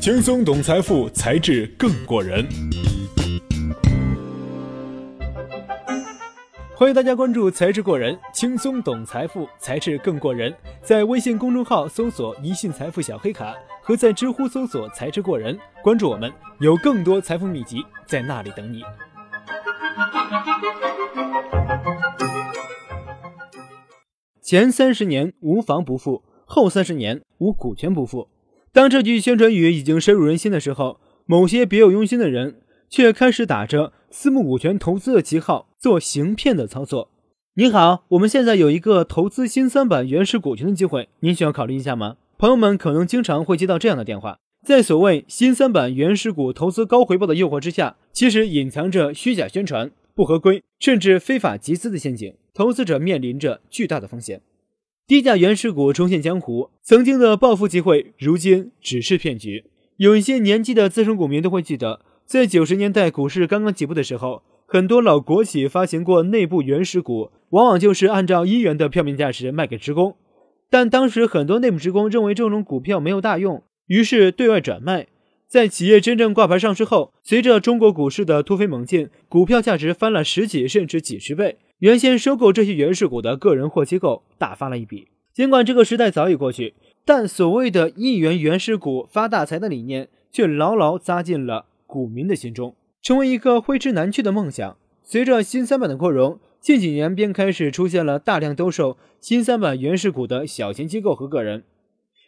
轻松懂财富，才智更过人。欢迎大家关注“才智过人”，轻松懂财富，才智更过人。在微信公众号搜索“一信财富小黑卡”，和在知乎搜索“才智过人”，关注我们，有更多财富秘籍在那里等你。前三十年无房不富，后三十年无股权不富。当这句宣传语已经深入人心的时候，某些别有用心的人却开始打着私募股权投资的旗号做行骗的操作。您好，我们现在有一个投资新三板原始股权的机会，您需要考虑一下吗？朋友们可能经常会接到这样的电话，在所谓新三板原始股投资高回报的诱惑之下，其实隐藏着虚假宣传、不合规甚至非法集资的陷阱，投资者面临着巨大的风险。低价原始股重现江湖，曾经的暴富机会，如今只是骗局。有一些年纪的资深股民都会记得，在九十年代股市刚刚起步的时候，很多老国企发行过内部原始股，往往就是按照一元的票面价值卖给职工。但当时很多内部职工认为这种股票没有大用，于是对外转卖。在企业真正挂牌上市后，随着中国股市的突飞猛进，股票价值翻了十几甚至几十倍。原先收购这些原始股的个人或机构大发了一笔。尽管这个时代早已过去，但所谓的一元原始股发大财的理念却牢牢扎进了股民的心中，成为一个挥之难去的梦想。随着新三板的扩容，近几年便开始出现了大量兜售新三板原始股的小型机构和个人。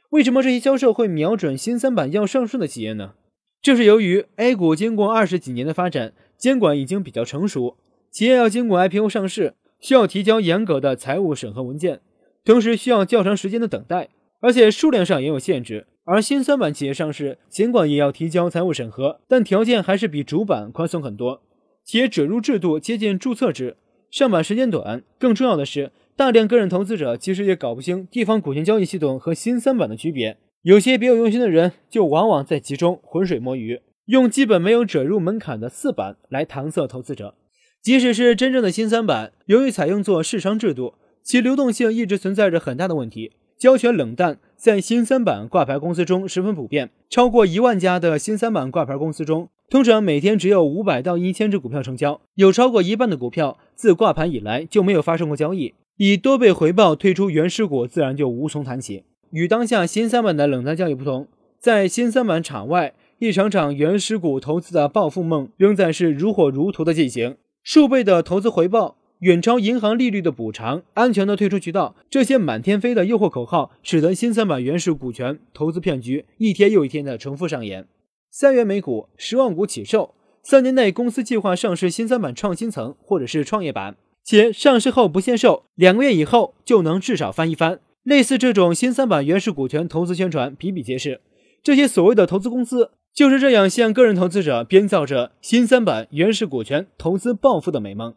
为什么这些销售会瞄准新三板要上市的企业呢？这是由于 A 股经过二十几年的发展，监管已经比较成熟。企业要经过 IPO 上市，需要提交严格的财务审核文件，同时需要较长时间的等待，而且数量上也有限制。而新三板企业上市，尽管也要提交财务审核，但条件还是比主板宽松很多。企业准入制度接近注册制，上板时间短。更重要的是，大量个人投资者其实也搞不清地方股权交易系统和新三板的区别。有些别有用心的人，就往往在其中浑水摸鱼，用基本没有准入门槛的四板来搪塞投资者。即使是真正的新三板，由于采用做市商制度，其流动性一直存在着很大的问题。交权冷淡在新三板挂牌公司中十分普遍。超过一万家的新三板挂牌公司中，通常每天只有五百到一千只股票成交，有超过一半的股票自挂牌以来就没有发生过交易。以多倍回报退出原始股，自然就无从谈起。与当下新三板的冷淡交易不同，在新三板场外，一场场原始股投资的暴富梦仍在是如火如荼的进行。数倍的投资回报，远超银行利率的补偿，安全的退出渠道，这些满天飞的诱惑口号，使得新三板原始股权投资骗局一天又一天的重复上演。三元每股，十万股起售，三年内公司计划上市新三板创新层或者是创业板，且上市后不限售，两个月以后就能至少翻一番。类似这种新三板原始股权投资宣传比比皆是，这些所谓的投资公司。就是这样向个人投资者编造着新三板原始股权投资暴富的美梦。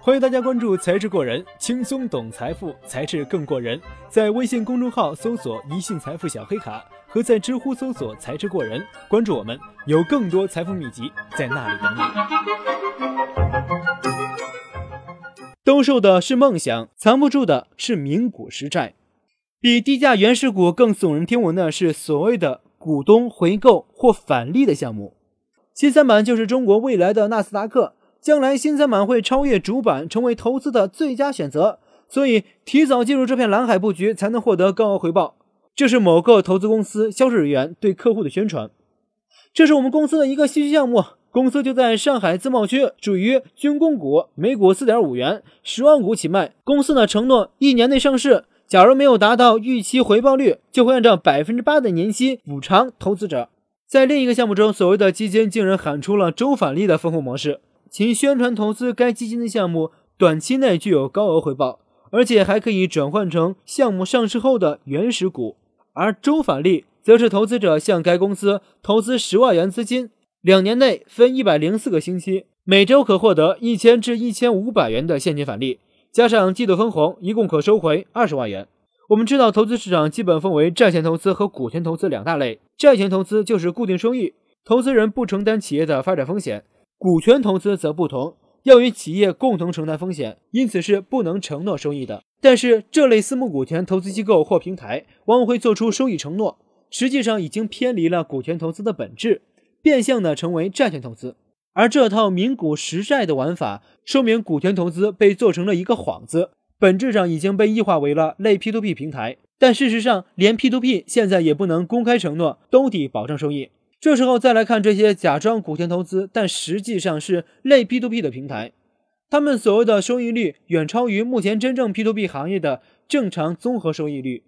欢迎大家关注“才智过人”，轻松懂财富，才智更过人。在微信公众号搜索“一信财富小黑卡”，和在知乎搜索“才智过人”，关注我们，有更多财富秘籍在那里等你。出售的是梦想，藏不住的是名股实债。比低价原始股更耸人听闻的是所谓的股东回购或返利的项目。新三板就是中国未来的纳斯达克，将来新三板会超越主板，成为投资的最佳选择。所以，提早进入这片蓝海布局，才能获得高额回报。这是某个投资公司销售人员对客户的宣传。这是我们公司的一个戏剧项目。公司就在上海自贸区，属于军工股，每股四点五元，十万股起卖。公司呢承诺一年内上市，假如没有达到预期回报率，就会按照百分之八的年息补偿投资者。在另一个项目中，所谓的基金竟然喊出了周返利的分红模式，其宣传投资该基金的项目短期内具有高额回报，而且还可以转换成项目上市后的原始股。而周返利则是投资者向该公司投资十万元资金。两年内分一百零四个星期，每周可获得一千至一千五百元的现金返利，加上季度分红，一共可收回二十万元。我们知道，投资市场基本分为债权投资和股权投资两大类。债权投资就是固定收益，投资人不承担企业的发展风险；股权投资则不同，要与企业共同承担风险，因此是不能承诺收益的。但是这类私募股权投资机构或平台往往会做出收益承诺，实际上已经偏离了股权投资的本质，变相的成为债权投资。而这套名股实债的玩法，说明股权投资被做成了一个幌子，本质上已经被异化为了类 P2P 平台。但事实上，连 P2P 现在也不能公开承诺兜底保证收益。这时候再来看这些假装股权投资，但实际上是类 P2P 的平台，他们所谓的收益率远超于目前真正 P2P 行业的正常综合收益率。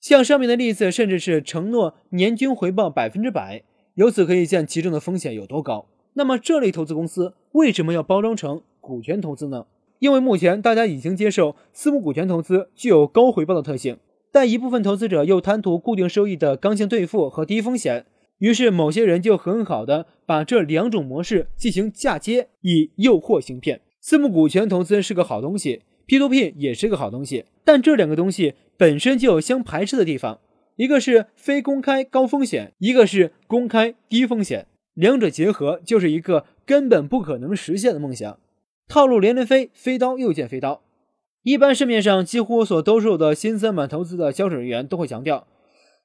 像上面的例子，甚至是承诺年均回报百分之百，由此可以见其中的风险有多高。那么这类投资公司为什么要包装成股权投资呢？因为目前大家已经接受私募股权投资具有高回报的特性，但一部分投资者又贪图固定收益的刚性兑付和低风险，于是某些人就很好的把这两种模式进行嫁接，以诱惑行骗。私募股权投资是个好东西，P2P 也是个好东西，但这两个东西本身就有相排斥的地方，一个是非公开高风险，一个是公开低风险。两者结合就是一个根本不可能实现的梦想，套路连连飞，飞刀又见飞刀。一般市面上几乎所兜售的新三板投资的销售人员都会强调，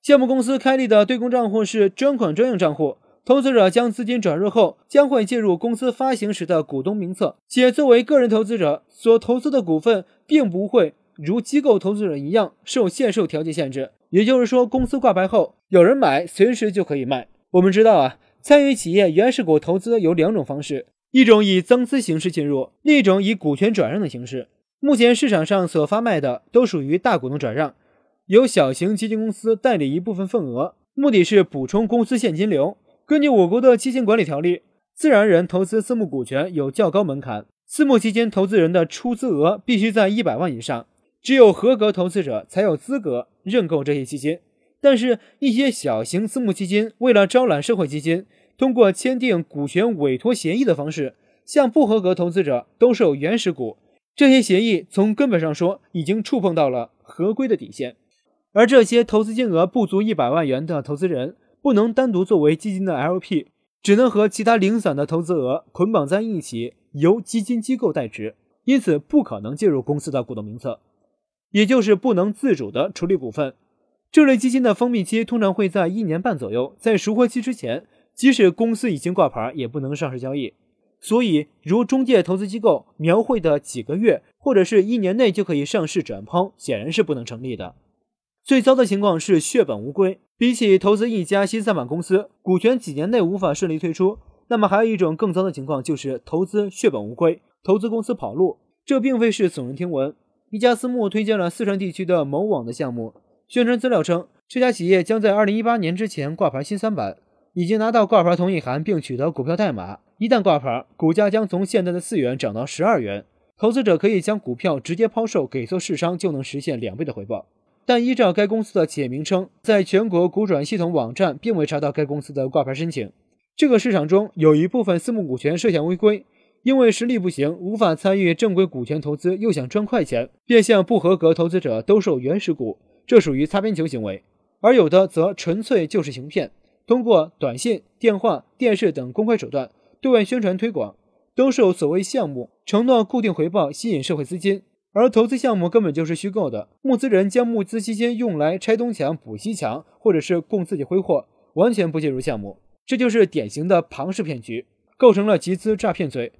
项目公司开立的对公账户是专款专用账户，投资者将资金转入后将会进入公司发行时的股东名册，且作为个人投资者所投资的股份并不会如机构投资者一样受限售条件限制。也就是说，公司挂牌后有人买，随时就可以卖。我们知道啊。参与企业原始股投资有两种方式，一种以增资形式进入，另一种以股权转让的形式。目前市场上所发卖的都属于大股东转让，由小型基金公司代理一部分份额，目的是补充公司现金流。根据我国的基金管理条例，自然人投资私募股权有较高门槛，私募基金投资人的出资额必须在一百万以上，只有合格投资者才有资格认购这些基金。但是，一些小型私募基金为了招揽社会基金，通过签订股权委托协议的方式，向不合格投资者兜售原始股。这些协议从根本上说，已经触碰到了合规的底线。而这些投资金额不足一百万元的投资人，不能单独作为基金的 LP，只能和其他零散的投资额捆绑在一起，由基金机构代持，因此不可能进入公司的股东名册，也就是不能自主的处理股份。这类基金的封闭期通常会在一年半左右，在赎回期之前，即使公司已经挂牌，也不能上市交易。所以，如中介投资机构描绘的几个月或者是一年内就可以上市转抛，显然是不能成立的。最糟的情况是血本无归。比起投资一家新三板公司，股权几年内无法顺利退出，那么还有一种更糟的情况就是投资血本无归，投资公司跑路。这并非是耸人听闻。一家私募推荐了四川地区的某网的项目。宣传资料称，这家企业将在二零一八年之前挂牌新三板，已经拿到挂牌同意函，并取得股票代码。一旦挂牌，股价将从现在的四元涨到十二元，投资者可以将股票直接抛售给做市商，就能实现两倍的回报。但依照该公司的企业名称，在全国股转系统网站并未查到该公司的挂牌申请。这个市场中有一部分私募股权涉嫌违规，因为实力不行，无法参与正规股权投资，又想赚快钱，便向不合格投资者兜售原始股。这属于擦边球行为，而有的则纯粹就是行骗，通过短信、电话、电视等公开手段对外宣传推广，兜售所谓项目，承诺固定回报，吸引社会资金。而投资项目根本就是虚构的，募资人将募资基金用来拆东墙补西墙，或者是供自己挥霍，完全不介入项目。这就是典型的庞氏骗局，构成了集资诈骗罪。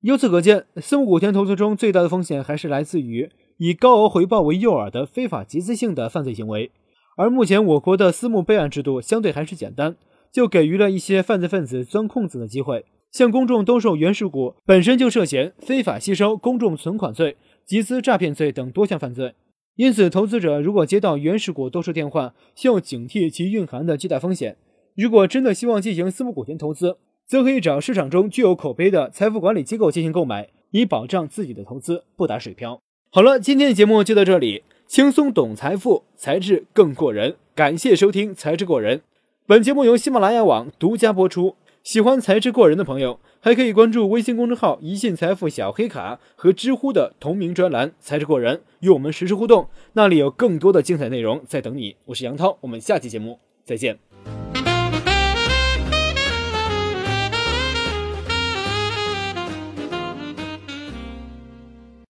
由此可见，私募股权投资中最大的风险还是来自于。以高额回报为诱饵的非法集资性的犯罪行为，而目前我国的私募备案制度相对还是简单，就给予了一些犯罪分子钻空子的机会。向公众兜售原始股本身就涉嫌非法吸收公众存款罪、集资诈骗罪等多项犯罪，因此投资者如果接到原始股兜售电话，需要警惕其蕴含的巨大风险。如果真的希望进行私募股权投资，则可以找市场中具有口碑的财富管理机构进行购买，以保障自己的投资不打水漂。好了，今天的节目就到这里。轻松懂财富，才智更过人。感谢收听《才智过人》，本节目由喜马拉雅网独家播出。喜欢才智过人的朋友，还可以关注微信公众号“一信财富小黑卡”和知乎的同名专栏“才智过人”，与我们实时互动。那里有更多的精彩内容在等你。我是杨涛，我们下期节目再见。